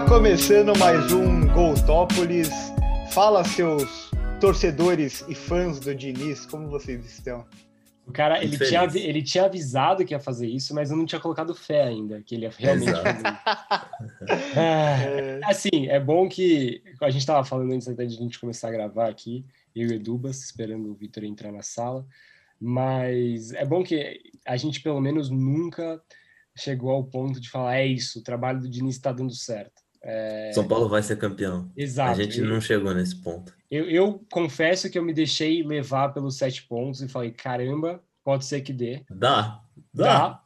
Está começando mais um Goltópolis. Fala, seus torcedores e fãs do Diniz, como vocês estão? O cara, ele tinha, ele tinha avisado que ia fazer isso, mas eu não tinha colocado fé ainda, que ele ia realmente fazer é, assim, é bom que a gente estava falando antes até de a gente começar a gravar aqui, eu e o Edubas, esperando o Vitor entrar na sala, mas é bom que a gente pelo menos nunca chegou ao ponto de falar, é isso, o trabalho do Diniz está dando certo. É... São Paulo vai ser campeão. Exato. A gente eu, não chegou nesse ponto. Eu, eu, confesso que eu me deixei levar pelos sete pontos e falei, caramba, pode ser que dê. Dá. Dá. dá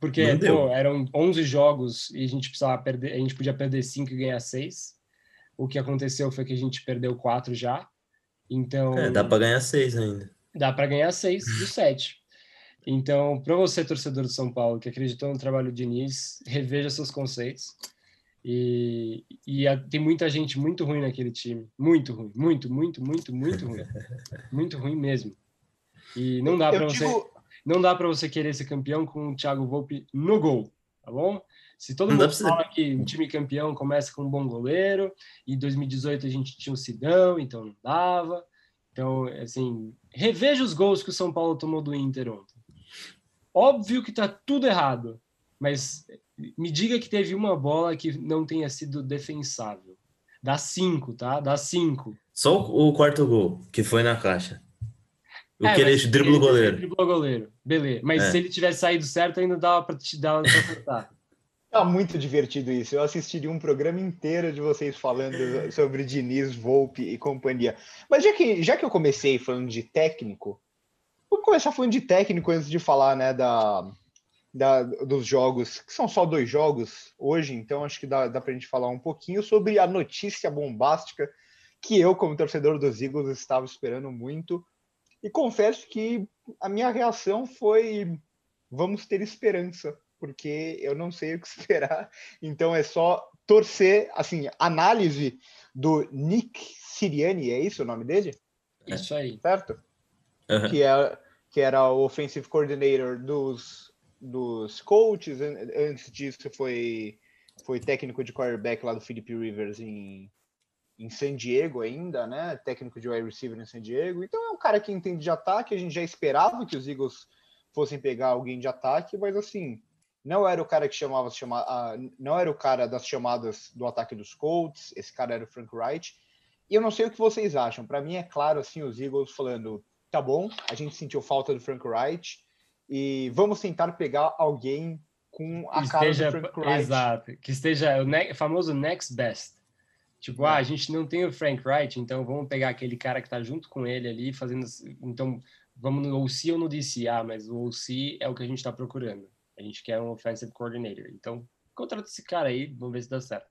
porque pô, eram 11 jogos e a gente precisava perder, a gente podia perder cinco e ganhar seis. O que aconteceu foi que a gente perdeu quatro já. Então. É, dá para ganhar seis ainda. Dá para ganhar seis dos sete. Então, para você, torcedor do São Paulo, que acreditou no trabalho do Diniz, reveja seus conceitos. E, e a, tem muita gente muito ruim naquele time. Muito ruim. Muito, muito, muito, muito ruim. muito ruim mesmo. E não dá para você. Digo... Não dá para você querer ser campeão com o Thiago Volpe no gol, tá bom? Se todo mundo fala que um time campeão começa com um bom goleiro, e 2018 a gente tinha o Sidão, então não dava. Então, assim, reveja os gols que o São Paulo tomou do Inter ontem. Óbvio que tá tudo errado, mas me diga que teve uma bola que não tenha sido defensável. Dá cinco, tá? Dá cinco. Só o quarto gol, que foi na caixa. O é, que ele driblou o goleiro. Driblou o goleiro, beleza. Mas é. se ele tivesse saído certo, ainda dava para te dar para acertar. Tá muito divertido isso. Eu assistiria um programa inteiro de vocês falando sobre Diniz, Volpe e companhia. Mas já que, já que eu comecei falando de técnico, Vamos começar falando de técnico antes de falar, né, da, da, dos jogos, que são só dois jogos hoje, então acho que dá, dá para a gente falar um pouquinho sobre a notícia bombástica que eu, como torcedor dos Eagles, estava esperando muito. E confesso que a minha reação foi: vamos ter esperança, porque eu não sei o que esperar. Então é só torcer. Assim, análise do Nick Siriani, é isso o nome dele? Isso aí. Certo? uhum. que, é, que era o offensive coordinator dos, dos coaches. Antes disso, foi, foi técnico de quarterback lá do Philip Rivers em, em San Diego ainda, né? Técnico de wide receiver em San Diego. Então é um cara que entende de ataque. A gente já esperava que os Eagles fossem pegar alguém de ataque, mas assim, não era o cara que chamava chama, não era o cara das chamadas do ataque dos Colts, esse cara era o Frank Wright. E eu não sei o que vocês acham. Para mim é claro assim os Eagles falando, tá bom, a gente sentiu falta do Frank Wright e vamos tentar pegar alguém com a que cara esteja, do Frank Wright. Exato, que esteja o ne famoso next best. Tipo, é. ah, a gente não tem o Frank Wright, então vamos pegar aquele cara que tá junto com ele ali, fazendo. Então, vamos no OC ou no DC? Ah, mas o OC é o que a gente tá procurando. A gente quer um offensive coordinator. Então, contrata esse cara aí, vamos ver se dá certo.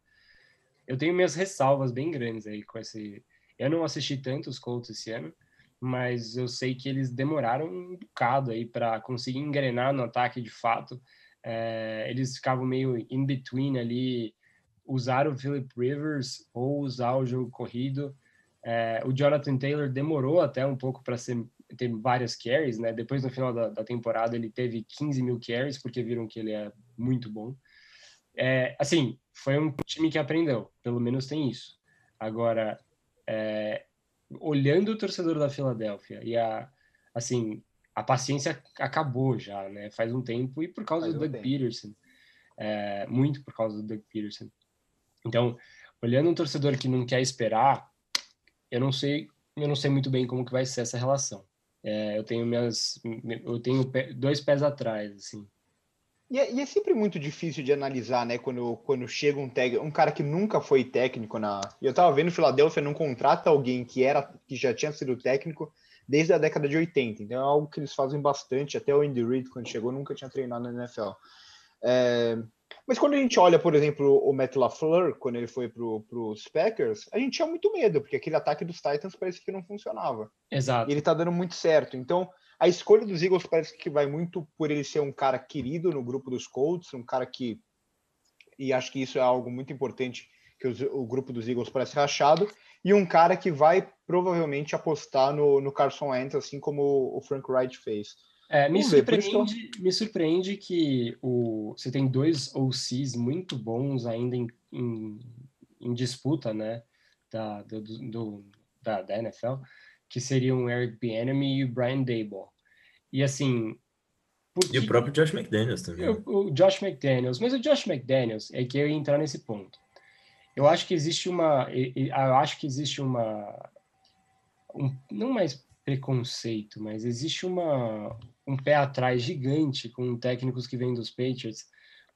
Eu tenho minhas ressalvas bem grandes aí com esse. Eu não assisti tanto os Colts esse ano, mas eu sei que eles demoraram um bocado aí para conseguir engrenar no ataque de fato. É, eles ficavam meio in between ali, usar o Philip Rivers ou usar o jogo corrido. É, o Jonathan Taylor demorou até um pouco para ter várias carries, né? Depois no final da, da, temporada ele teve 15 mil carries porque viram que ele é muito bom. É, assim, foi um time que aprendeu, pelo menos tem isso. Agora, é, olhando o torcedor da Filadélfia e a assim a paciência acabou já, né? Faz um tempo e por causa Faz do Doug tempo. Peterson, é, muito por causa do Doug Peterson. Então, olhando um torcedor que não quer esperar, eu não sei, eu não sei muito bem como que vai ser essa relação. É, eu tenho minhas, eu tenho dois pés atrás, assim. E é, e é, sempre muito difícil de analisar, né? Quando, quando chega um técnico, um cara que nunca foi técnico na. E eu tava vendo o Philadelphia não contrata alguém que era que já tinha sido técnico desde a década de 80. Então é algo que eles fazem bastante. Até o Andy Reid, quando chegou, nunca tinha treinado na NFL. É... Mas quando a gente olha, por exemplo, o Matt LaFleur, quando ele foi para os Packers, a gente tinha muito medo, porque aquele ataque dos Titans parece que não funcionava. Exato. E ele tá dando muito certo. Então, a escolha dos Eagles parece que vai muito por ele ser um cara querido no grupo dos Colts, um cara que. E acho que isso é algo muito importante, que os, o grupo dos Eagles parece rachado, e um cara que vai provavelmente apostar no, no Carson Wentz, assim como o Frank Wright fez. É, me, surpreende, me surpreende que o, você tem dois OCs muito bons ainda em, em em disputa, né, da, do, do da, da, NFL, que seriam o Eric Bieniemy e o Brian Daboll. E assim... Porque... E o próprio Josh McDaniels também. O, o Josh McDaniels, mas o Josh McDaniels é que eu ia entrar nesse ponto. Eu acho que existe uma, eu acho que existe uma, um, não mais preconceito, mas existe uma, um pé atrás gigante com técnicos que vêm dos Patriots,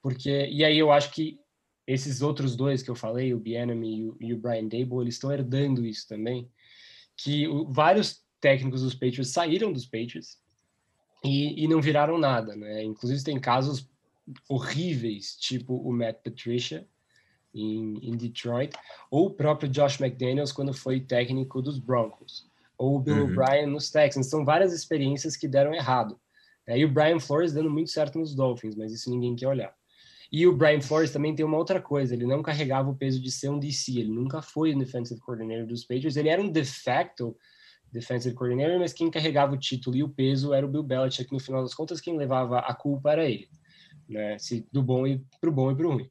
porque e aí eu acho que esses outros dois que eu falei, o Bienemy e o, e o Brian Dable, eles estão herdando isso também, que o, vários técnicos dos Patriots saíram dos Patriots e, e não viraram nada, né? Inclusive tem casos horríveis, tipo o Matt Patricia em, em Detroit, ou o próprio Josh McDaniels quando foi técnico dos Broncos ou o Bill uhum. O'Brien nos Texans. São várias experiências que deram errado. É, e o Brian Flores dando muito certo nos Dolphins, mas isso ninguém quer olhar. E o Brian Flores também tem uma outra coisa, ele não carregava o peso de ser um DC, ele nunca foi o defensive coordinator dos Patriots, ele era um de facto defensive coordinator, mas quem carregava o título e o peso era o Bill Belichick, no final das contas quem levava a culpa era ele, né? Se do bom e pro bom e pro ruim.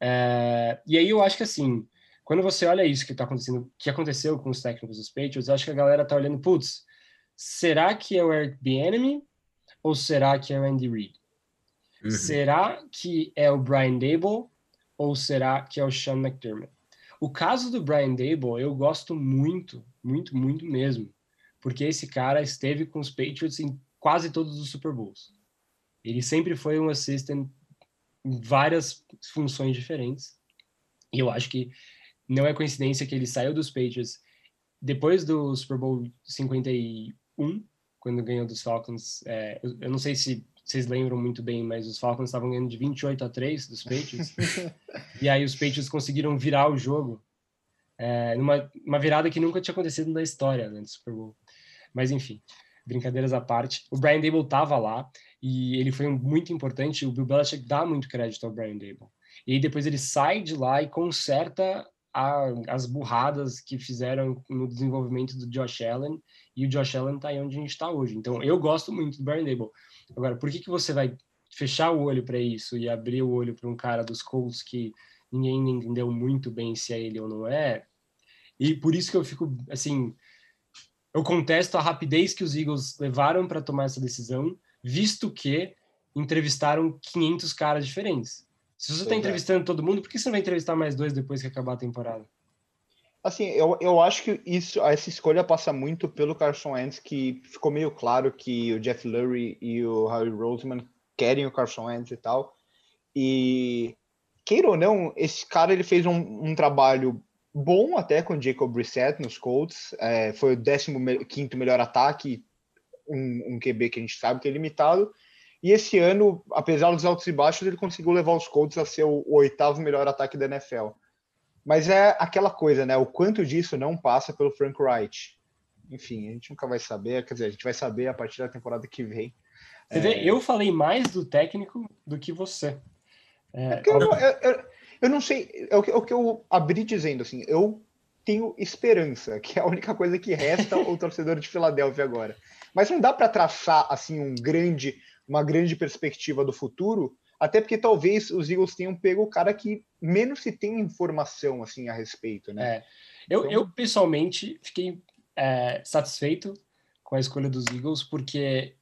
É, e aí eu acho que assim, quando você olha isso que está acontecendo, que aconteceu com os técnicos dos Patriots, eu acho que a galera tá olhando, putz, será que é o Eric Bieniemy ou será que é o Andy Reid? Uhum. Será que é o Brian Dable ou será que é o Sean McDermott? O caso do Brian Dable eu gosto muito, muito, muito mesmo, porque esse cara esteve com os Patriots em quase todos os Super Bowls. Ele sempre foi um assistant em várias funções diferentes. E eu acho que não é coincidência que ele saiu dos Patriots depois do Super Bowl 51, quando ganhou dos Falcons. É, eu, não sei se vocês lembram muito bem, mas os Falcons estavam ganhando de 28 a 3 dos Patriots. e aí os Patriots conseguiram virar o jogo é, numa uma virada que nunca tinha acontecido na história né, do Super Bowl. Mas enfim, brincadeiras à parte. O Brian Dable estava lá e ele foi muito importante. O Bill Belichick dá muito crédito ao Brian Dable. E aí depois ele sai de lá e conserta a, as burradas que fizeram no desenvolvimento do Josh Allen, e o Josh Allen está aí onde a gente está hoje. Então, eu gosto muito do Brian Dable. Agora, por que, que você vai fechar o olho para isso e abrir o olho para um cara dos Colts que ninguém entendeu muito bem se é ele ou não é? E por isso que eu fico, assim, eu contesto a rapidez que os Eagles levaram para tomar essa decisão, visto que entrevistaram 500 caras diferentes. Se você está entrevistando todo mundo, por que você não vai entrevistar mais dois depois que acabar a temporada? Assim, eu, eu acho que isso, essa escolha passa muito pelo Carson Wentz, que ficou meio claro que o Jeff Lurie e o Harry Roseman querem o Carson Wentz e tal. E, queira ou não, esse cara ele fez um, um trabalho bom até com o Jacob Brissett nos Colts. É, foi o 15 melhor ataque, um, um QB que a gente sabe que é limitado. E esse ano, apesar dos altos e baixos, ele conseguiu levar os Colts a ser o, o oitavo melhor ataque da NFL. Mas é aquela coisa, né? O quanto disso não passa pelo Frank Wright. Enfim, a gente nunca vai saber. Quer dizer, a gente vai saber a partir da temporada que vem. Você é... vê, eu falei mais do técnico do que você. É... É eu, eu, eu, não sei, é o, que, é o que eu abri dizendo, assim, eu tenho esperança, que é a única coisa que resta ao torcedor de Filadélfia agora. Mas não dá para traçar assim um grande uma grande perspectiva do futuro, até porque talvez os Eagles tenham pego o cara que menos se tem informação assim a respeito, né? É. Eu, então... eu pessoalmente fiquei é, satisfeito com a escolha dos Eagles, porque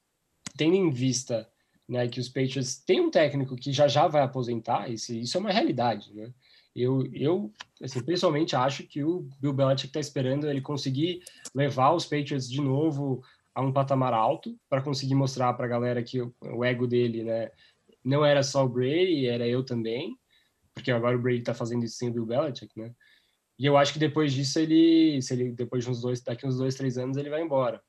tendo em vista né, que os Patriots têm um técnico que já já vai aposentar, isso, isso é uma realidade, né? Eu, eu assim, pessoalmente acho que o Bill Belichick está esperando ele conseguir levar os Patriots de novo a um patamar alto para conseguir mostrar para a galera que o, o, ego dele, né, não era só o Brady, era eu também, porque agora o Brady está fazendo isso sem o Bill Belichick, né? E eu acho que depois disso ele, se ele depois de uns dois, daqui uns dois, três anos ele vai embora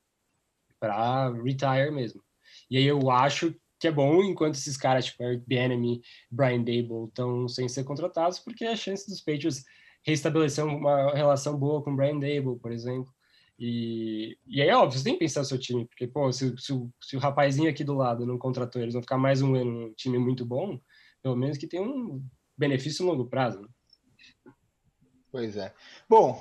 para retire mesmo. E aí eu acho que é bom enquanto esses caras tipo Eric Bieniemy, Brian Dable estão sem ser contratados, porque a chance dos Patriots restabelecer uma relação boa com Brian Dable, por exemplo, e, e aí, óbvio, você tem que pensar no seu time, porque, pô, se, se, se, o rapazinho aqui do lado não contratou, eles vão ficar mais um ano num time muito bom, pelo menos que tem um benefício a longo prazo. Né? Pois é. Bom,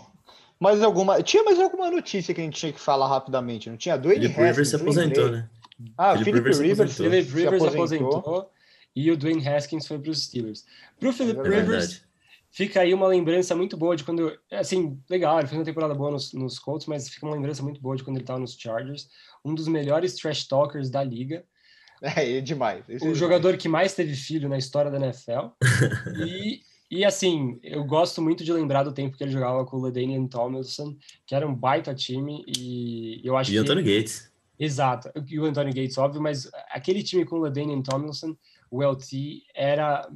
mais alguma. Tinha mais alguma notícia que a gente tinha que falar rapidamente, não tinha? Dwayne Philip Rivers se aposentou, né? Ah, Philip Rivers, Rivers, Rivers, Rivers aposentou. aposentou. e o Dwayne Haskins foi para os Steelers. Para o Philip é Rivers, fica aí uma lembrança muito boa de quando, assim, legal, ele fez uma temporada boa nos, nos Colts, mas fica uma lembrança muito boa de quando ele estava nos Chargers, um dos melhores trash talkers da liga. É, é demais. o é jogador demais. que mais teve filho na história da NFL. e, e assim, eu gosto muito de lembrar do tempo que ele jogava com o LaDainian Tomlinson, que era um baita time, e eu acho e que... E Anthony Gates. Exato, e o Anthony Gates, óbvio, mas aquele time com o LaDainian Tomlinson, o LT, era,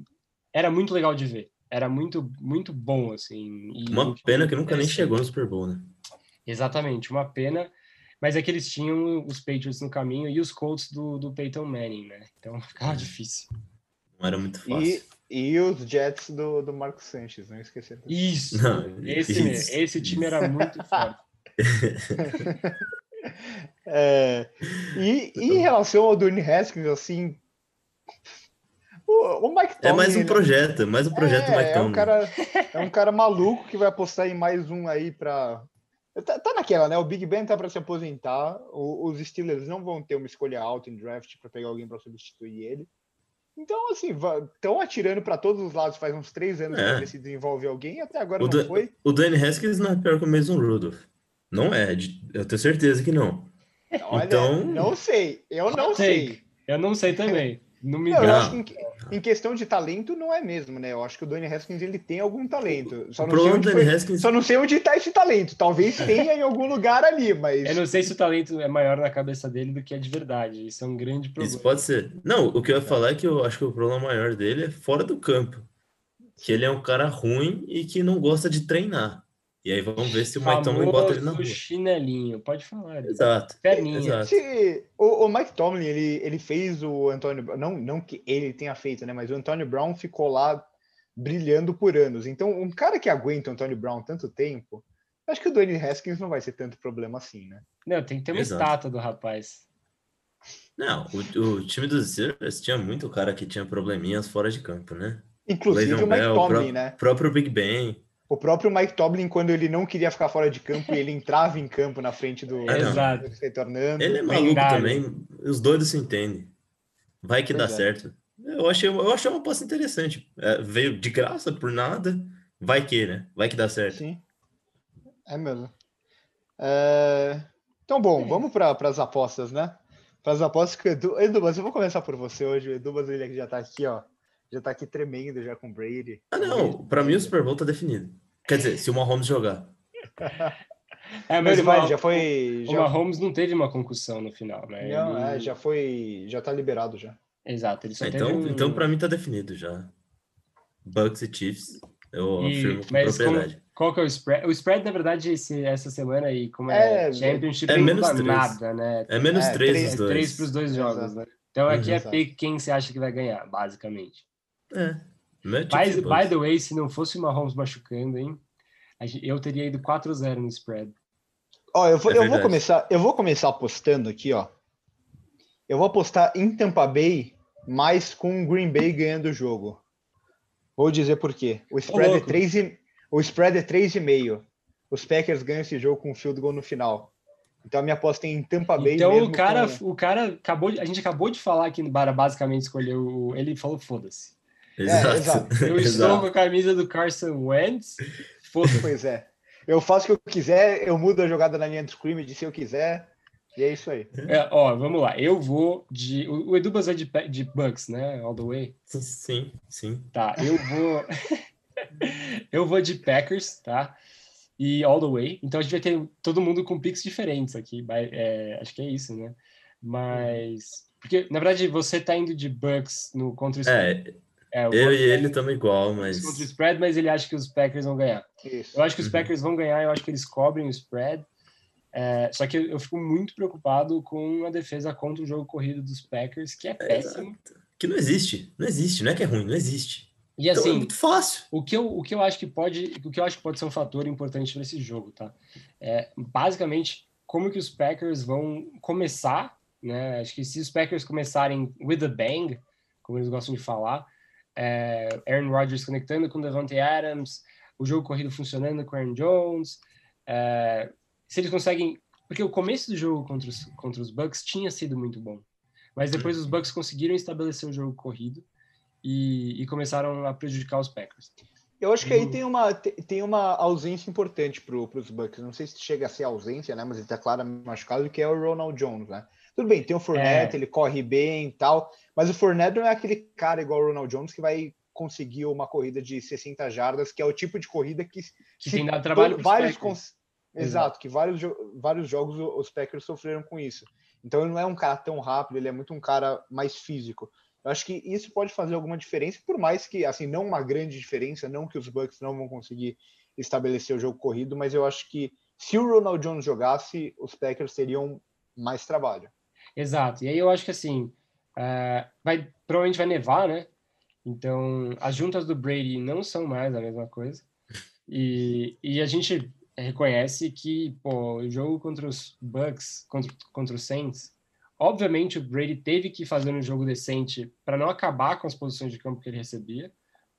era muito legal de ver. Era muito, muito bom, assim. uma pena que nunca nem chegou no Super Bowl, né? Exatamente, uma pena. Mas é que eles tinham os Patriots no caminho e os Colts do, do Peyton Manning, né? Então ficava é. difícil. Não era muito fácil. E, e os Jets do, do Marcos Sanches, não esquecer. Isso! Não, esse, isso, esse isso. time era muito forte. é, e, e, em relação ao Dwayne Haskins, assim, o, o Mike Tomlin, É mais um projeto, mais um projeto é, do Mike Tomlin. É um, cara, é um cara maluco que vai apostar em mais um aí para Tá, tá, naquela, né? O Big Ben tá para se aposentar. O, os Steelers não vão ter uma escolha alta em draft para pegar alguém para substituir ele. Então, assim, estão atirando para todos os lados faz uns três anos é. que ele se desenvolve alguém e até agora o não foi. O Danny Haskins não é pior que o Mason Rudolph. Não é, eu tenho certeza que não. Olha, então... não sei, eu não sei. Eu não sei também. Não me não, eu acho que em, em, questão de talento não é mesmo, né? Eu acho que o Dwayne Haskins ele tem algum talento. Só não, sei onde, foi, Haskins... só não sei onde tá esse talento. Talvez tenha em algum lugar ali, mas. Eu não sei se o talento é maior na cabeça dele do que é de verdade. Isso é um grande problema. Isso pode ser. Não, o que eu ia falar é que eu acho que o problema maior dele é fora do campo. Que ele é um cara ruim e que não gosta de treinar. E aí vamos ver se o Mike Tomlin bota ele na rua. chinelinho, pode falar. Exato. Perninha. Exato. Se, o, o, Mike Tomlin, ele, ele fez o Antônio não não que ele tenha feito, né, mas o Antônio Brown ficou lá brilhando por anos. Então, um cara que aguenta o Antônio Brown tanto tempo, acho que o Dwayne Haskins não vai ser tanto problema assim, né? Não, tem que ter uma Exato. estátua do rapaz. Não, o, o time dos Steelers tinha muito cara que tinha probleminhas fora de campo, né? Inclusive o, o Mike Tomlin, né? O próprio Big Ben. O próprio Mike Tomlin, quando ele não queria ficar fora de campo, ele entrava em campo na frente do Exato. retornando. Ele é maluco também. Os doidos se entendem. Vai que pois dá é. certo. Eu achei, eu achei uma aposta interessante. É, veio de graça, por nada. Vai que, né? Vai que dá certo. Sim. É mesmo. É... Então, bom, vamos para as apostas, né? Para as apostas que o Edu... Edu, mas eu vou começar por você hoje. O Edu, mas ele já está aqui, ó já tá aqui tremendo já com o Brady. Ah, não. Para mim o Super Bowl tá definido. Quer dizer, se o Mahomes jogar. É, mas vai, já foi. O já... Mahomes não teve uma concussão no final, né? Não, ele... é, já foi. Já tá liberado já. Exato. Ele só então, um... então para mim tá definido já. Bucks e Chiefs. Eu e, afirmo com propriedade. Como, qual que é o spread? O spread, na verdade, esse, essa semana aí, como é, é Championship, é menos três. nada, né? É menos é, três, três, dois. três pros dois jogos, Exato. né? Então aqui uhum. é pick quem você acha que vai ganhar, basicamente. É. By, by the way, se não fosse o Mahomes machucando, hein? Eu teria ido 4-0 no spread. Ó, eu vou, é eu vou começar, eu vou começar apostando aqui, ó. Eu vou apostar em Tampa Bay, mais com o Green Bay ganhando o jogo. Vou dizer por quê. O spread é 3 e, o spread é 3,5. Os Packers ganham esse jogo com um field goal no final. Então a minha aposta é em Tampa Bay. Então o cara, com... o cara acabou, a gente acabou de falar que Bara basicamente escolheu, ele falou foda-se. Exato. É, exato. Eu estou com a camisa do Carson Wentz. Pois é. Eu faço o que eu quiser, eu mudo a jogada na linha de scrimmage se eu quiser. E é isso aí. É, ó, vamos lá. Eu vou de. O, Edu vai de, de Bucks, né? All the way. Sim, sim. Tá, eu vou. eu vou de Packers, tá? E all the way. Então a gente vai ter todo mundo com picks diferentes aqui. É, acho que é isso, né? Mas. Porque, na verdade, você tá indo de Bucks no contra o É, é, eu e ele estamos igual, mas. Contra o spread, mas ele acha que os Packers vão ganhar. Isso. Eu acho que os uhum. Packers vão ganhar, eu acho que eles cobrem o spread. É, só que eu fico muito preocupado com a defesa contra o jogo corrido dos Packers, que é, é péssimo. que não existe. Não existe, não é que é ruim, não existe. E assim, então é muito fácil. O que, eu, o que eu acho que pode, o que eu acho que pode ser um fator importante nesse jogo, tá? É, basicamente, como que os Packers vão começar, né? Acho que se os Packers começarem with a bang, como eles gostam de falar, é, Aaron Rodgers conectando com Devante Adams, o jogo corrido funcionando com Aaron Jones. É, se eles conseguem. Porque o começo do jogo contra os, contra os Bucks tinha sido muito bom. Mas depois os Bucks conseguiram estabelecer o jogo corrido e, e começaram a prejudicar os Packers. Eu acho que aí tem uma, tem uma ausência importante para os Bucks. Não sei se chega a ser ausência, né? Mas ele está claramente machucado, que é o Ronald Jones, né? Tudo bem, tem o Fournette, é. ele corre bem e tal, mas o Fournette não é aquele cara igual o Ronald Jones que vai conseguir uma corrida de 60 jardas, que é o tipo de corrida que, que tem dado trabalho vários cons... Exato, que vários, vários jogos os Packers sofreram com isso. Então ele não é um cara tão rápido, ele é muito um cara mais físico. Eu acho que isso pode fazer alguma diferença, por mais que, assim, não uma grande diferença, não que os Bucks não vão conseguir estabelecer o jogo corrido, mas eu acho que se o Ronald Jones jogasse, os Packers teriam mais trabalho. Exato. E aí eu acho que assim, uh, vai provavelmente vai nevar, né? Então as juntas do Brady não são mais a mesma coisa. E, e a gente reconhece que pô, o jogo contra os Bucks, contra, contra os Saints, Obviamente, o Brady teve que fazer um jogo decente para não acabar com as posições de campo que ele recebia,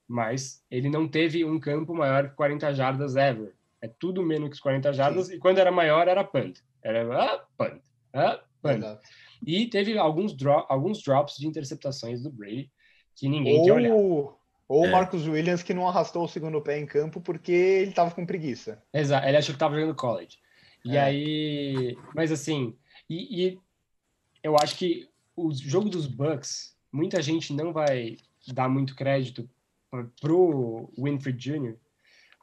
mas ele não teve um campo maior que 40 jardas ever. É tudo menos que 40 jardas, Sim. e quando era maior era punt. Era ah, punt, ah, E teve alguns, dro alguns drops de interceptações do Brady que ninguém ou, quer olhar. Ou o é. Marcos Williams que não arrastou o segundo pé em campo porque ele estava com preguiça. Exato, ele achou que estava jogando college. E é. aí, mas assim, e, e eu acho que o jogo dos Bucks, muita gente não vai dar muito crédito pro Winfrey Jr.,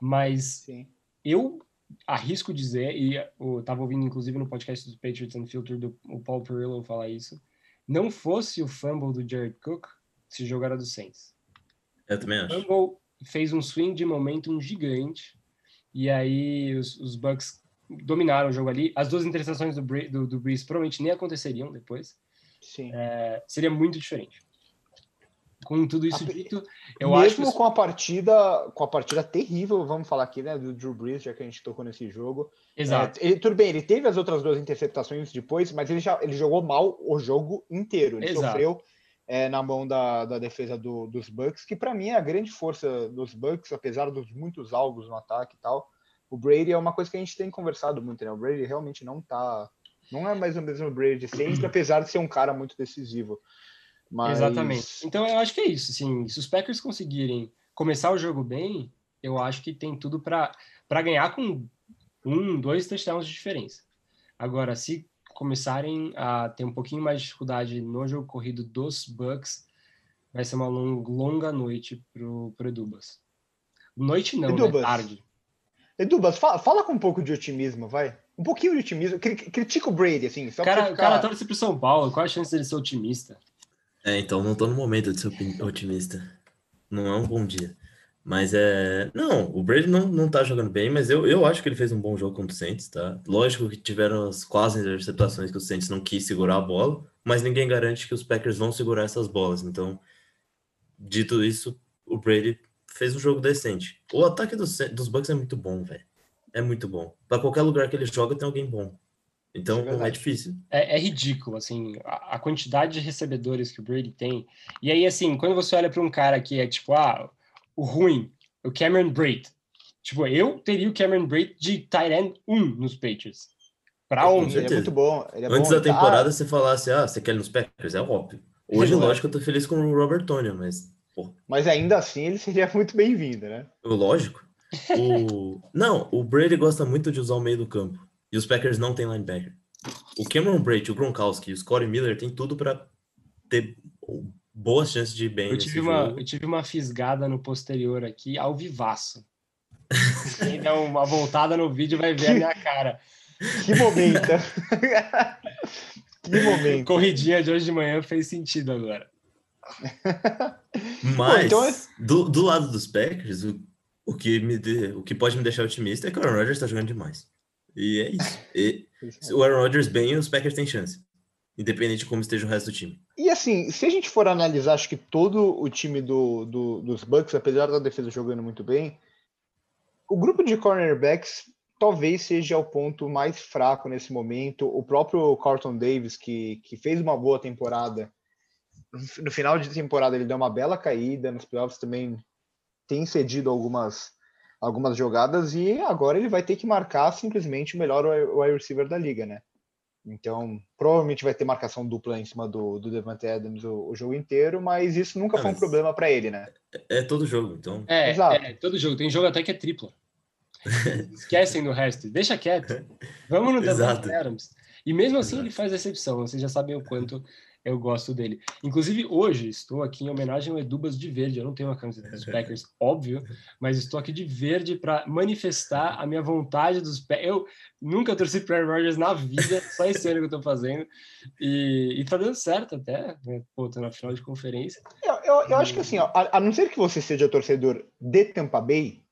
mas Sim. eu arrisco dizer, e eu estava ouvindo inclusive no podcast do Patriots Unfiltered do o Paul Perillo falar isso, não fosse o fumble do Jared Cook, se jogo era do Saints. Eu também acho. O fumble fez um swing de momentum gigante, e aí os, os Bucks dominaram o jogo ali. As duas interceptações do, do, do Breeze provavelmente nem aconteceriam depois. Sim. É, seria muito diferente. Com tudo isso a, dito, eu mesmo acho mesmo com a partida, com a partida terrível, vamos falar aqui, né, do Drew Brees, já que a gente tocou nesse jogo. Exato. É, ele, tudo bem, ele teve as outras duas interceptações depois, mas ele já ele jogou mal o jogo inteiro. Ele Exato. sofreu é, na mão da, da defesa do, dos Bucks, que para mim é a grande força dos Bucks, apesar dos muitos alvos no ataque e tal o Brady é uma coisa que a gente tem conversado muito, né? O Brady realmente não tá. Não é mais o mesmo Brady sempre, apesar de ser um cara muito decisivo. Mas... Exatamente. Então eu acho que é isso. Assim, se os Packers conseguirem começar o jogo bem, eu acho que tem tudo para ganhar com um, dois touchdowns de diferença. Agora, se começarem a ter um pouquinho mais de dificuldade no jogo corrido dos Bucks, vai ser uma longa noite pro, pro Edubas. Noite não, né? Tarde. Edubas, fala, fala com um pouco de otimismo, vai. Um pouquinho de otimismo. Critica o Brady, assim. Só cara, ficar... O cara torce pro São Paulo. Qual a chance dele ser otimista? É, então não tô no momento de ser otimista. Não é um bom dia. Mas é. Não, o Brady não, não tá jogando bem, mas eu, eu acho que ele fez um bom jogo contra o Saints, tá? Lógico que tiveram as quase interceptações que o Saints não quis segurar a bola, mas ninguém garante que os Packers vão segurar essas bolas. Então, dito isso, o Brady fez um jogo decente. O ataque dos, dos Bucks é muito bom, velho. É muito bom. Para qualquer lugar que ele joga, tem alguém bom. Então é, é difícil. É, é, ridículo, assim, a, a, quantidade de recebedores que o Brady tem. E aí, assim, quando você olha para um cara que é tipo, ah, o ruim, o Cameron Braid. Tipo, eu teria o Cameron Braid de tight end 1 nos Patriots. Pra onde? Ele é muito bom. É Antes bom. da temporada, ah, você falasse, ah, você quer nos Packers? É óbvio. Hoje, lógico, eu tô feliz com o Robert Tony, mas mas ainda assim ele seria muito bem-vindo, né? Lógico. O... não, o Brady gosta muito de usar o meio do campo. E os Packers não têm linebacker. O Cameron Brady, o Gronkowski e o Scottie Miller têm tudo para ter boas chances de ir bem. Eu tive, uma, eu tive uma fisgada no posterior aqui, ao vivaço. Quem der uma voltada no vídeo vai ver a minha cara. Que momento! que momento! Corridinha de hoje de manhã fez sentido agora. Mas, então é... do, do lado dos Packers, o, o, que me de, o que pode me deixar otimista é que o Aaron Rodgers está jogando demais. E é isso. E, o Aaron Rodgers bem, os Packers têm chance. Independente de como esteja o resto do time. E assim, se a gente for analisar, acho que todo o time do, do, dos Bucks, apesar da defesa jogando muito bem, o grupo de cornerbacks talvez seja o ponto mais fraco nesse momento. O próprio Carlton Davis, que, que fez uma boa temporada, no final de temporada ele deu uma bela caída, nos playoffs também tem cedido algumas, algumas jogadas e agora ele vai ter que marcar simplesmente o melhor wide receiver da liga, né? Então, provavelmente vai ter marcação dupla em cima do, do Devante Adams o, o, jogo inteiro, mas isso nunca foi um problema para ele, né? É, é, todo jogo, então. É, Exato. é, todo jogo. Tem jogo até que é tripla. Esquecem do resto. Deixa quieto. Vamos no Devante Adams. E mesmo assim ele faz exceção. Vocês já sabem o quanto eu gosto dele. Inclusive, hoje estou aqui em homenagem ao Edubas de verde. Eu não tenho uma camiseta dos Packers, óbvio, mas estou aqui de verde para manifestar a minha vontade dos Packers. Eu nunca torci para Aaron Rodgers na vida, só esse ano que eu estou fazendo. E, e tá dando certo até, né? Pô, tô na final de conferência. Eu, eu, eu acho que assim, ó, a, a não ser que você seja torcedor de Tampa Bay,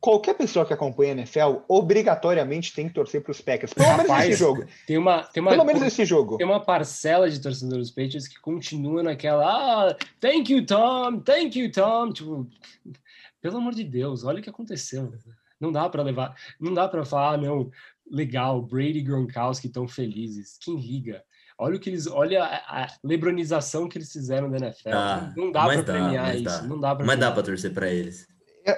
qualquer pessoa que acompanha a NFL obrigatoriamente tem que torcer para os Packers. Pelo Rapaz, menos esse jogo. Tem uma, tem uma, Pelo menos esse jogo. Tem uma parcela de torcedores dos Patriots que continua naquela. Ah, thank you, Tom, thank you, Tom. Tipo, pelo amor de Deus, olha o que aconteceu. Não dá para levar. Não dá para falar, ah, não, legal, Brady e Gronkowski estão felizes. Quem liga? Olha o que eles, olha a, a lebronização que eles fizeram da NFL. Ah, não dá para premiar isso. Dá. Não dá mas dá para torcer para eles.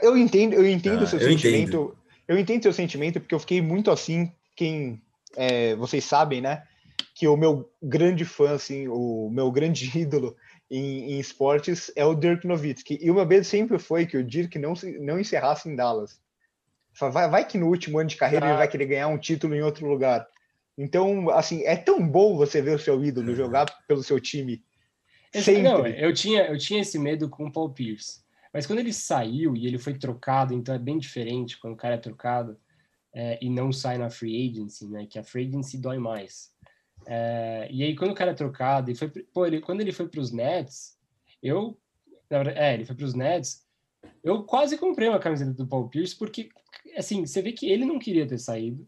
Eu entendo, eu entendo ah, o seu eu sentimento. Entendo. Eu entendo seu sentimento, porque eu fiquei muito assim, quem é, vocês sabem, né? Que o meu grande fã, assim, o meu grande ídolo em, em esportes é o Dirk Nowitzki. E o meu medo sempre foi que o Dirk não, não encerrasse em Dallas. Vai, vai que no último ano de carreira ah. ele vai querer ganhar um título em outro lugar. Então, assim, é tão bom você ver o seu ídolo uhum. jogar pelo seu time. Sempre. Não, eu tinha, eu tinha esse medo com o Paul Pierce. Mas quando ele saiu e ele foi trocado, então é bem diferente quando o cara é trocado é, e não sai na free agency, né? Que a free agency dói mais. É, e aí quando o cara é trocado e foi, pô, ele, quando ele foi para os Nets, eu, verdade, é, ele foi para os Nets, eu quase comprei uma camiseta do Paul Pierce porque, assim, você vê que ele não queria ter saído,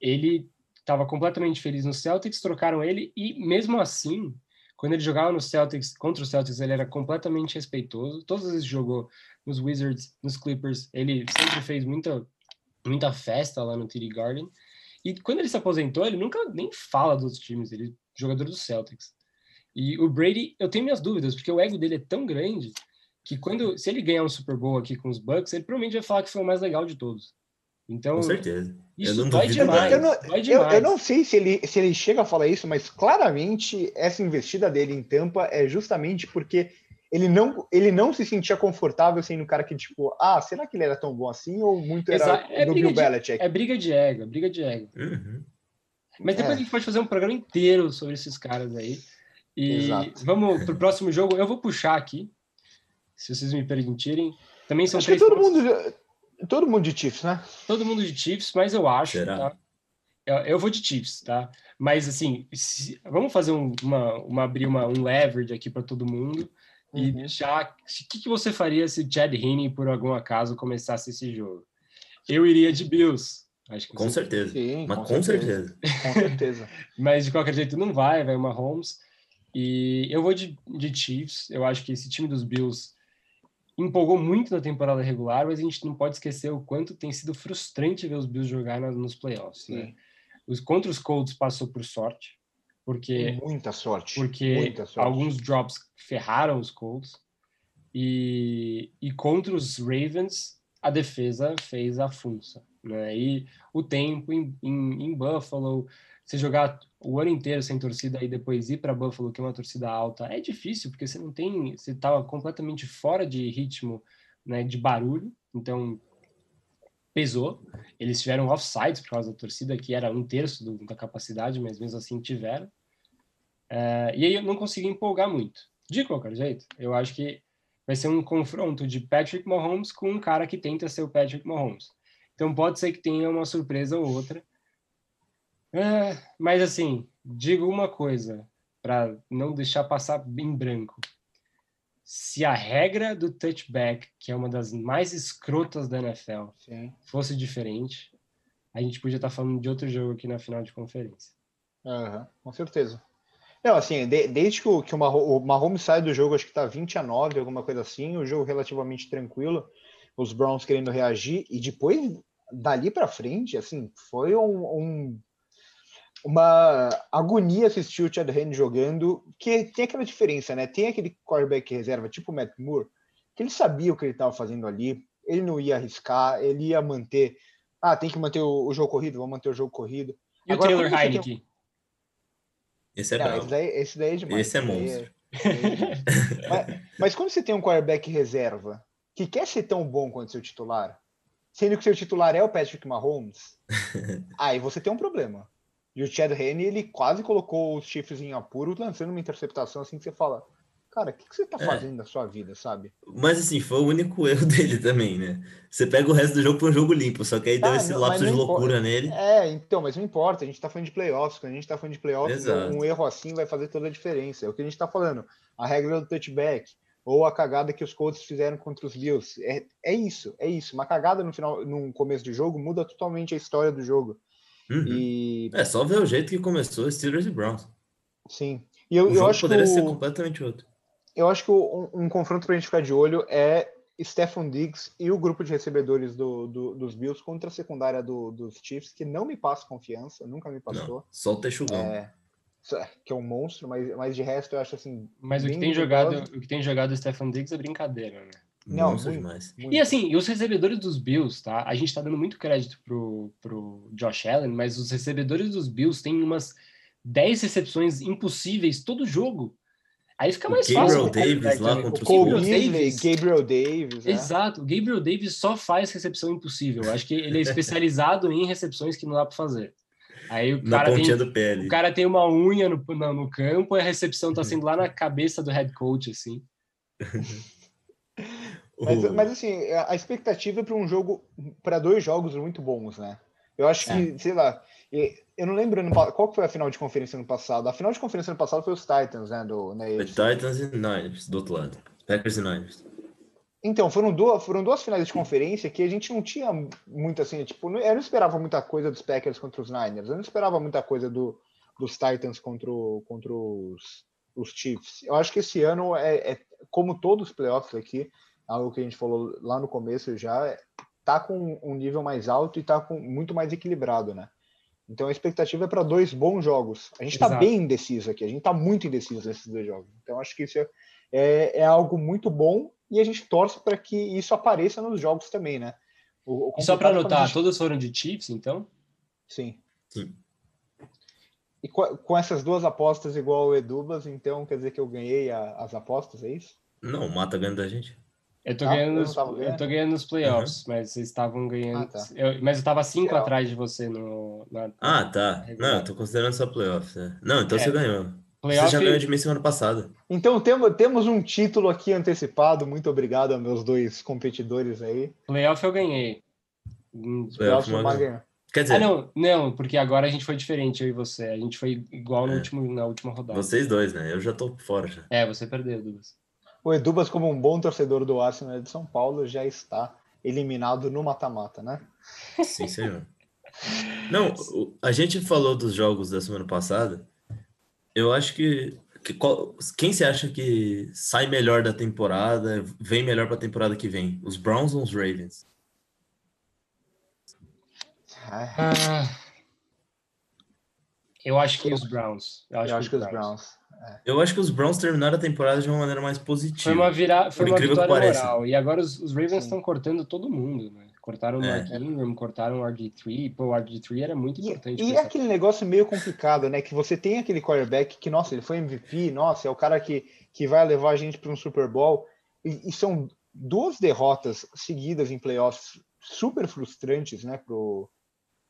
ele estava completamente feliz no Celtics, trocaram ele e mesmo assim quando ele jogava no Celtics, contra o Celtics, ele era completamente respeitoso. Todas as vezes jogou nos Wizards, nos Clippers, ele sempre fez muita, muita festa lá no TD Garden. E quando ele se aposentou, ele nunca nem fala dos times, ele é jogador do Celtics. E o Brady, eu tenho minhas dúvidas, porque o ego dele é tão grande que quando se ele ganhar um Super Bowl aqui com os Bucks, ele provavelmente vai falar que foi o mais legal de todos. Então, com certeza. Isso eu não dói demais, eu, não, demais. Eu, eu, não sei se ele, se ele chega a falar isso, mas claramente essa investida dele em Tampa é justamente porque ele não, ele não se sentia confortável sendo um cara que, tipo, ah, será que ele era tão bom assim? Ou muito era é do Bill Belichick? É briga de ego, é briga de ego. Uhum. Mas depois é. a gente pode fazer um programa inteiro sobre esses caras aí. E Exato. vamos pro próximo jogo. Eu vou puxar aqui, se vocês me permitirem. Também são Acho três que todo pontos. mundo Todo mundo de Chiefs, né? Todo mundo de Chiefs, mas eu acho, Será? tá? Eu, eu, vou de Chiefs, tá? Mas assim, se, vamos fazer um, uma, uma abrir uma, um leverage aqui para todo mundo uhum. e deixar. O que, que você faria se Chad Heaney, por algum acaso, começasse esse jogo? Eu iria de Bills. Acho que com certeza. Sim, Mas com, com certeza. certeza. Com certeza. Mas de qualquer jeito não vai, vai uma Holmes. E eu vou de, de Chiefs. Eu acho que esse time dos Bills empolgou muito na temporada regular, mas a gente não pode esquecer o quanto tem sido frustrante ver os Bills jogar nos playoffs. Né? Os, contra os Colts passou por sorte, porque muita sorte, porque muita sorte. alguns drops ferraram os Colts e, e contra os Ravens a defesa fez a funça, né? E o tempo em, em, em Buffalo, você jogar o ano inteiro sem torcida e depois ir para Buffalo, que é uma torcida alta, é difícil, porque você não tem, você estava completamente fora de ritmo, né, de barulho, então pesou. Eles tiveram offsides por causa da torcida, que era um terço do, da capacidade, mas mesmo assim tiveram. É, e aí eu não consegui empolgar muito. De qualquer jeito, eu acho que vai ser um confronto de Patrick Mahomes com um cara que tenta ser o Patrick Mahomes. Então pode ser que tenha uma surpresa ou outra, é, mas assim, digo uma coisa para não deixar passar em branco. Se a regra do touchback, que é uma das mais escrotas da NFL, Sim. fosse diferente, a gente podia estar tá falando de outro jogo aqui na final de conferência. Uhum, com certeza. Não, assim, de, desde que, o, que o Mahomes sai do jogo, acho que tá 20 a 9, alguma coisa assim, o jogo relativamente tranquilo, os Browns querendo reagir, e depois, dali para frente, assim, foi um, um uma agonia assistir o Chad Henne jogando, que tem aquela diferença, né? Tem aquele quarterback reserva, tipo o Matt Moore, que ele sabia o que ele estava fazendo ali, ele não ia arriscar, ele ia manter. Ah, tem que manter o, o jogo corrido, vamos manter o jogo corrido. E Agora, o Taylor Heineke? Esse é Não, esse, daí, esse daí é demais. Esse é monstro. esse é mas, mas quando você tem um quarterback reserva que quer ser tão bom quanto seu titular, sendo que seu titular é o Patrick Mahomes, aí você tem um problema. E o Chad Henne, ele quase colocou os Chiefs em apuro, lançando uma interceptação assim que você fala, cara, o que, que você tá É. fazendo da sua vida, sabe? Mas assim, foi o único erro dele também, né? Você pega o resto do jogo foi um jogo limpo, só que aí deu Ah, esse não, lapso de importa. loucura nele. É, então, mas não importa, a gente tá falando de playoffs, quando a gente tá falando de playoffs, Exato. um erro assim vai fazer toda a diferença. É o que a gente tá falando. A regra do touchback, ou a cagada que os Colts fizeram contra os Bills. É, é isso, é isso. Uma cagada no final, no começo do jogo, muda totalmente a história do jogo. Uhum. E É só ver o jeito que começou Steelers e Browns. sim. E eu, O eu acho que poderia ser o- completamente outro. Eu acho que um, um confronto pra gente ficar de olho é Stephon Diggs e o grupo de recebedores do, do- dos Bills contra a secundária do- dos Chiefs, que não me passa confiança, nunca me passou. Não, só o Texugão. É, que é um monstro, mas, mas de resto eu acho assim. Mas o que tem jogado, o que tem jogado o Stefan Diggs é brincadeira, né? Não, Monstro muito. demais. muito. E assim, e os recebedores dos Bills, tá? A gente tá dando muito crédito pro, pro Josh Allen, mas os recebedores dos Bills têm umas 10 recepções impossíveis todo jogo. Aí fica O mais Gabriel fácil. Davis lá também. contra o. Beasley, Davis. Gabriel Davis. né? Exato, o Gabriel Davis só faz recepção impossível. Eu acho que ele é especializado em recepções que não dá pra fazer. Aí o Na cara, tem, pontinha do pé ali. o cara tem uma unha no, no, no campo e a recepção tá sendo lá na cabeça do head coach, assim. Mas, mas, assim, a expectativa é para um jogo, para dois jogos muito bons, né? Eu acho que, sei lá, eu não lembro qual que foi a final de conferência ano passado. A final de conferência ano passado foi os Titans, né? Do, na Foi. Titans e Niners, do outro lado. Packers e Niners. Então, foram duas, foram duas finais de conferência que a gente não tinha muito assim, tipo, não- eu não esperava muita coisa dos Packers contra os Niners, eu não esperava muita coisa do, dos Titans contra, o- contra os, os Chiefs. Eu acho que esse ano é, é como todos os playoffs aqui, algo que a gente falou lá no começo já, tá com um nível mais alto e tá com muito mais equilibrado, né? Então a expectativa é para dois bons jogos. A gente tá Exato. bem indeciso aqui, a gente tá muito indeciso nesses dois jogos. Então acho que isso é, é, é algo muito bom e a gente torce para que isso apareça nos jogos também, né? O, o E só para é anotar, gente- todos foram de Chiefs, então? Sim. Sim. E com, com essas duas apostas igual o Edubas, então quer dizer que eu ganhei a- as apostas, é isso? Não, o Mata ganha da gente. Eu tô, Ah, ganhando eu eu ganhando? tô ganhando nos playoffs, mas vocês estavam ganhando. Ah, tá. eu- mas eu tava cinco Geral. atrás de você no. Na, Ah, tá. Não, eu tô considerando só playoffs. né? Não, então É. você ganhou. playoff, Você já ganhou de mim semana passada. Então temos, temos um título aqui antecipado. Muito obrigado aos meus dois competidores aí. playoff eu ganhei. Hum, Playoff não Maganha. Quer dizer, Ah, não, não, porque agora a gente foi diferente, eu e você. A gente foi igual no É. último, na última rodada. vocês dois, né? Eu já tô fora já. É, você perdeu, Dubas. O Edubas, como um bom torcedor do Arsenal de São Paulo, já está eliminado no mata-mata, né? Sim, senhor. Não, a gente falou dos jogos da semana passada. Eu acho que, que qual- quem você acha que sai melhor da temporada, vem melhor pra temporada que vem? Os Browns ou os Ravens? Ah, eu acho que os Browns. Eu acho, eu acho que os Browns. Eu acho que os Browns terminaram a temporada de uma maneira mais positiva. Foi uma, vira... foi uma vitória moral. E agora os, os Ravens estão cortando todo mundo, né? Cortaram o É. Mark Ingram, cortaram o RG3. Pô, o RG3 era muito E, importante. e é essa- aquele negócio meio complicado, né? Que você tem aquele quarterback que, nossa, ele foi MVP, nossa, é o cara que, que vai levar a gente para um Super Bowl. E, e são duas derrotas seguidas em playoffs super frustrantes, né? Pro...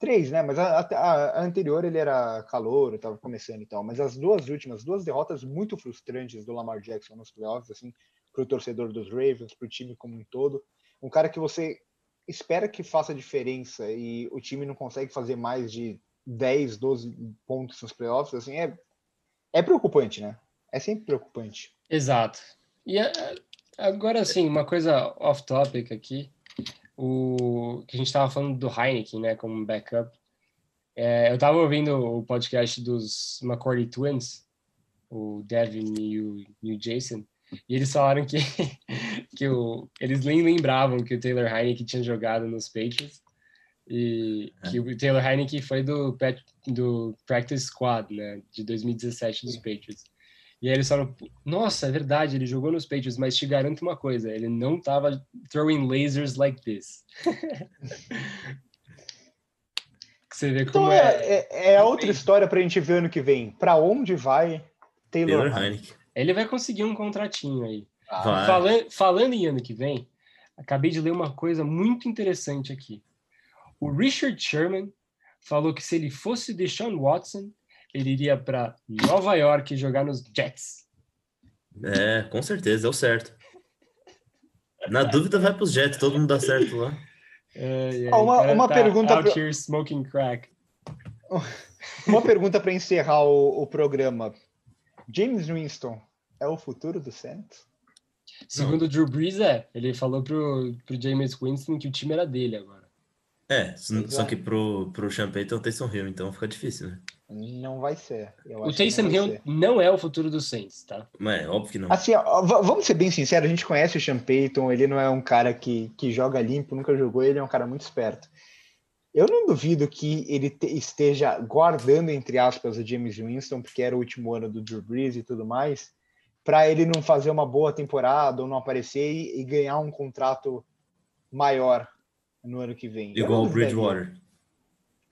Três, né? Mas a, a- a anterior ele era calor, estava começando e tal. Mas as duas últimas, duas derrotas muito frustrantes do Lamar Jackson nos playoffs, assim, para o torcedor dos Ravens, para o time como um todo. Um cara que você espera que faça diferença e o time não consegue fazer mais de 10, 12 pontos nos playoffs, assim, é, é preocupante, né? É sempre preocupante. Exato. E a- agora sim, uma coisa off-topic aqui. O que a gente estava falando do Heineken, né, como backup. É, eu estava ouvindo o podcast dos McCordy Twins, o Devin e o, e o Jason, e eles falaram que, que o, eles nem lembravam que o Taylor Heineken tinha jogado nos Patriots e que o Taylor Heineken foi do, do Practice Squad, né, de 2017 dos Patriots. E aí eles falaram, nossa, é verdade, ele jogou nos Patriots, mas te garanto uma coisa, ele não tava throwing lasers like this. Você vê Então como é, é... é, é outra história pra gente ver ano que vem. Pra onde vai Taylor, Taylor Heineken? Ele vai conseguir um contratinho aí. Ah, falando em ano que vem, acabei de ler uma coisa muito interessante aqui. O Richard Sherman falou que se ele fosse Deshaun Watson, ele iria para Nova York jogar nos Jets. É, com certeza, é o certo. Na dúvida, vai pros Jets, todo mundo dá certo lá. Ah, uma- uma tá pergunta Out pro- smoking crack. Uma pergunta pra encerrar o, o programa. James Winston é o futuro do Saints? Segundo o Drew Brees, é. Ele falou pro, pro James Winston que o time era dele agora. É, só que pro, pro Champagne tem o Taysom Hill, então fica difícil, né? Não vai ser. Eu O acho que não Taysom Hill ser. não é o futuro do Saints, tá? Mas é óbvio que não. Assim, ó, vamos ser bem sinceros, a gente conhece o Sean Payton, ele não é um cara que, que joga limpo, nunca jogou, ele é um cara muito esperto. Eu não duvido que ele te- esteja guardando, entre aspas, o James Winston, porque era o último ano do Drew Brees e tudo mais, para ele não fazer uma boa temporada ou não aparecer e, e ganhar um contrato maior no ano que vem. Igual o Bridgewater.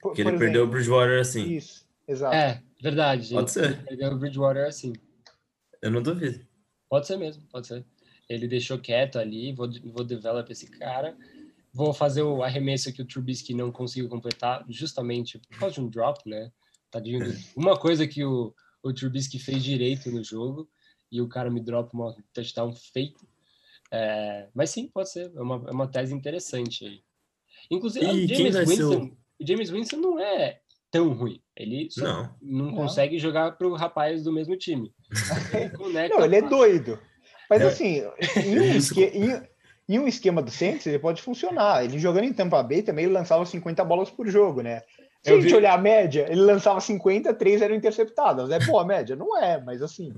Por- Que ele perdeu o exemplo, Bridgewater assim. Isso, exato. É, verdade. Pode Ele ser. Perdeu o Bridgewater assim. Eu não duvido. Pode ser mesmo, pode ser. Ele deixou quieto ali, vou, vou develop esse cara. Vou fazer o arremesso que o Trubisky não conseguiu completar, justamente por causa de um drop, né? Tadinho. do- Uma coisa que o, o Trubisky fez direito no jogo e o cara me dropa uma touchdown feito. É, mas sim, pode ser. É uma, é uma tese interessante aí. Inclusive, E o quem James o- Winston, o James Winston não é tão ruim. Ele só Não. não, Não. consegue jogar pro rapaz do mesmo time. Ele Não, ele é doido. Mas É. assim, em um, esque- em- em um esquema do Saints, ele pode funcionar. Ele jogando em Tampa Bay também ele lançava 50 bolas por jogo, né? Se Eu a gente vi- olhar a média, ele lançava 50, 3 eram interceptadas. É boa a média? Não é, mas assim,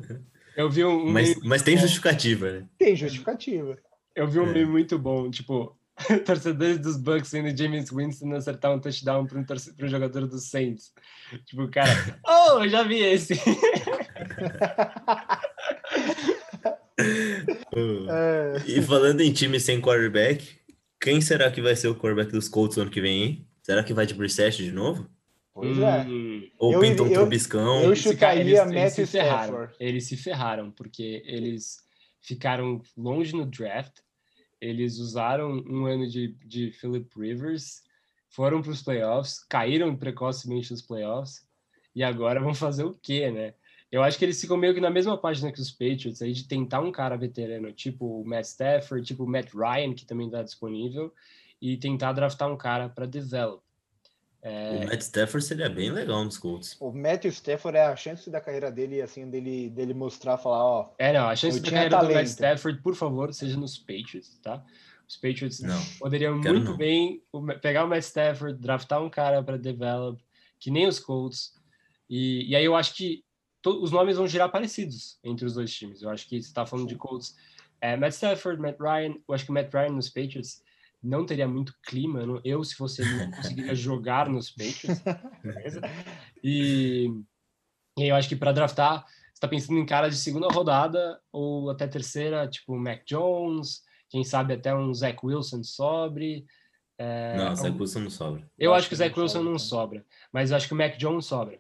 Eu vi um, Mas, mas tem justificativa, né? tem justificativa. eu vi um É. meme muito bom, tipo, torcedores dos Bucks vendo James Winston acertar um touchdown para um, pra um jogador dos Saints. Tipo, o cara, oh, eu já vi esse. Uh, E falando em time sem quarterback, quem será que vai ser o quarterback dos Colts ano que vem, hein? Será que vai de Brissett de novo? pois é. Hum, Ou Eu pinta um iria- eu- Trubiscão? eu- cara- chutaria eles, eles se ferraram. Eles se ferraram, porque eles ficaram longe no draft, eles usaram um ano de, de Philip Rivers, foram para os playoffs, caíram precocemente nos playoffs, e agora vão fazer o quê, né? Eu acho que eles ficam meio que na mesma página que os Patriots, aí de tentar um cara veterano, tipo o Matt Stafford, tipo o Matt Ryan, que também está disponível, e tentar draftar um cara para develop. O Matt Stafford seria bem legal nos Colts. O Matthew Stafford é a chance da carreira dele, assim, dele, dele mostrar, falar, ó, É, não, a chance da carreira do Matt talento. Stafford, por favor, seja nos Patriots, tá? Os Patriots Não. poderiam quero muito não. bem pegar o Matt Stafford, draftar um cara para develop, que nem os Colts, e, e aí eu acho que to- os nomes vão girar parecidos entre os dois times. Eu acho que você está falando de Colts, é, Matt Stafford, Matt Ryan, eu acho que o Matt Ryan nos Patriots não teria muito clima, eu não- eu, se fosse ele, não conseguiria jogar nos Patriots? E, e eu acho que para draftar, você está pensando em cara de segunda rodada ou até terceira, tipo Mac Jones, quem sabe até um Zach Wilson sobre. É, não, um- Zach Wilson não sobra. eu Eu acho que o Zach Wilson sobra não também. sobra, mas eu acho que o Mac Jones sobra.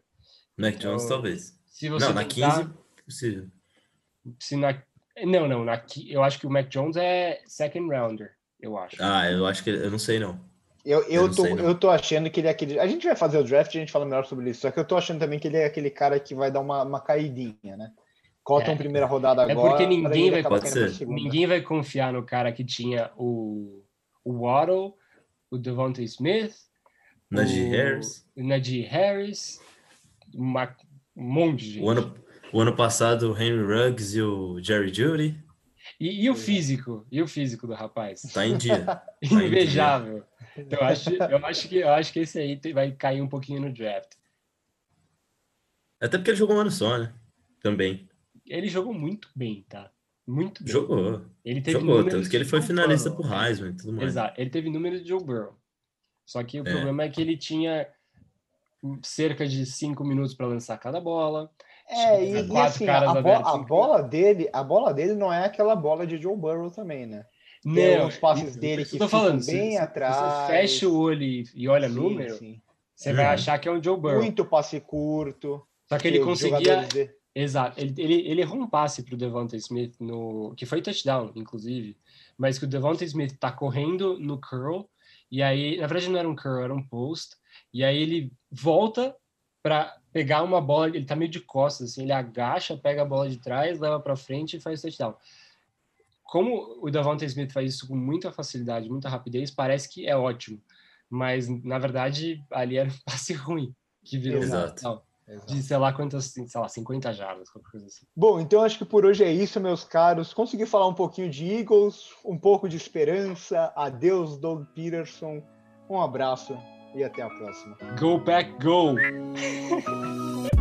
Mac Jones, Então, talvez. Se você Não, na tentar- 15, possível. se na, não, não, na, eu acho que o Mac Jones é second rounder, eu acho. Ah, eu acho que. Eu não sei, não. Eu, eu, não tô, sei, não. eu tô achando que ele é aquele. A gente vai fazer o draft e a gente fala melhor sobre isso. Só que eu tô achando também que ele é aquele cara que vai dar uma, uma caidinha, né? Cota É. uma primeira rodada É agora. porque pra ninguém vai-. Ninguém vai confiar no cara que tinha o, o Waddle, o Devontae Smith, Najee o- Harris. o Najee Harris, uma, um monte de gente. O ano, o ano passado, o Henry Ruggs e o Jerry Judy. E, e o físico, e o físico do rapaz. Tá em dia. Invejável. Então, eu acho, eu, acho que, eu acho que esse aí vai cair um pouquinho no draft. Até porque ele jogou um ano só, né? Também. Ele jogou muito bem, tá? Muito bem. Jogou. Ele teve Jogou. Tanto que ele foi finalista Burrow. pro Heisman e tudo mais. Exato. Ele teve números de Joe Burrow. Só que o É. problema é que ele tinha cerca de cinco minutos para lançar cada bola. É, e, Tinha e quatro assim, caras a, bo- a bola dele, a bola dele não é aquela bola de Joe Burrow também, né? Tem alguns passes dele que falando, ficam bem se, se atrás. Você fecha o olho e, e olha Sim, número, sim. Você vai achar que é um Joe Burrow. Muito passe curto. Só que ele conseguia. Exato. Ele, ele, ele errou um passe para o Devonta Smith, no... que foi touchdown, inclusive. Mas que o Devonta Smith tá correndo no curl. E aí, na verdade, não era um curl, era um post. E aí ele volta para pegar uma bola, ele tá meio de costas, assim, ele agacha, pega a bola de trás, leva para frente e faz touchdown. Como o Davante Smith faz isso com muita facilidade, muita rapidez, parece que é ótimo. Mas, na verdade, ali era um passe ruim que virou Exato. Não, de sei lá quantas, sei lá, 50 jardas, qualquer coisa assim. Bom, então acho que por hoje é isso, meus caros. Consegui falar um pouquinho de Eagles, um pouco de esperança. Adeus, Doug Peterson. Um abraço e até a próxima. Go Pack Go!